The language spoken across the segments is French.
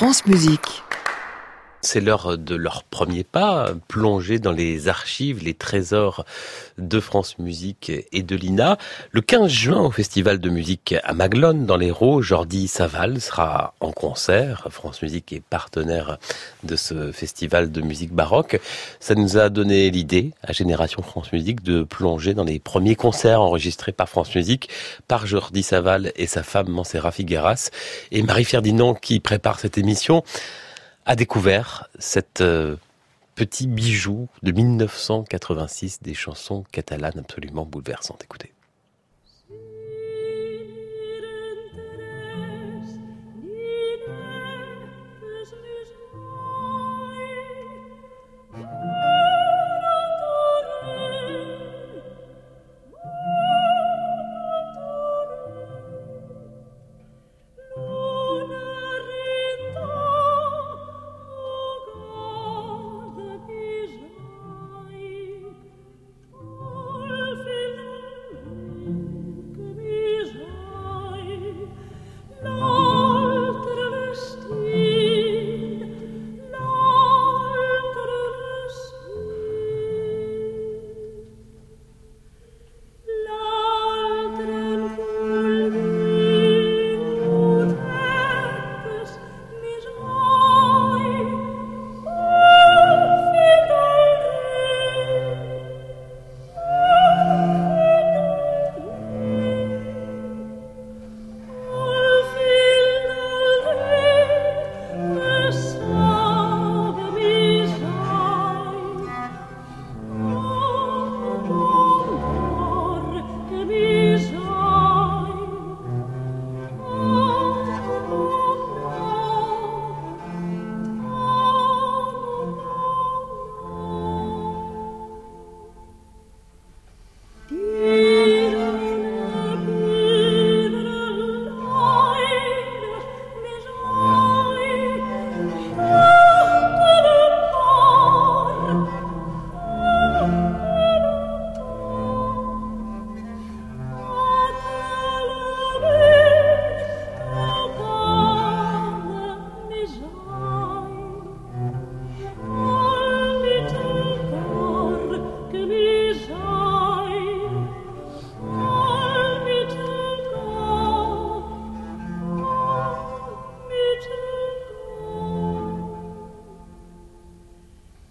France Musique. C'est l'heure de leur premier pas, plonger dans les archives, les trésors de France Musique et de l'INA. Le 15 juin, au Festival de musique à Maglone, dans l'Hérault, Jordi Saval sera en concert. France Musique est partenaire de ce festival de musique baroque. Ça nous a donné l'idée, à Génération France Musique, de plonger dans les premiers concerts enregistrés par France Musique, par Jordi Saval et sa femme Mancera Figueras, et Marie Ferdinand qui prépare cette émission a découvert cette euh, petit bijou de 1986 des chansons catalanes absolument bouleversantes. Écoutez.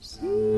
See?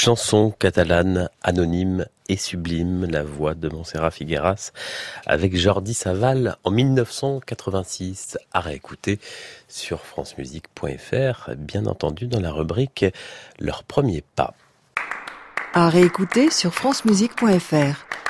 Chanson catalane, anonyme et sublime, la voix de Montserrat Figueras avec Jordi Saval en 1986 à réécouter sur francemusique.fr, bien entendu dans la rubrique Leur premier pas. À réécouter sur francemusique.fr.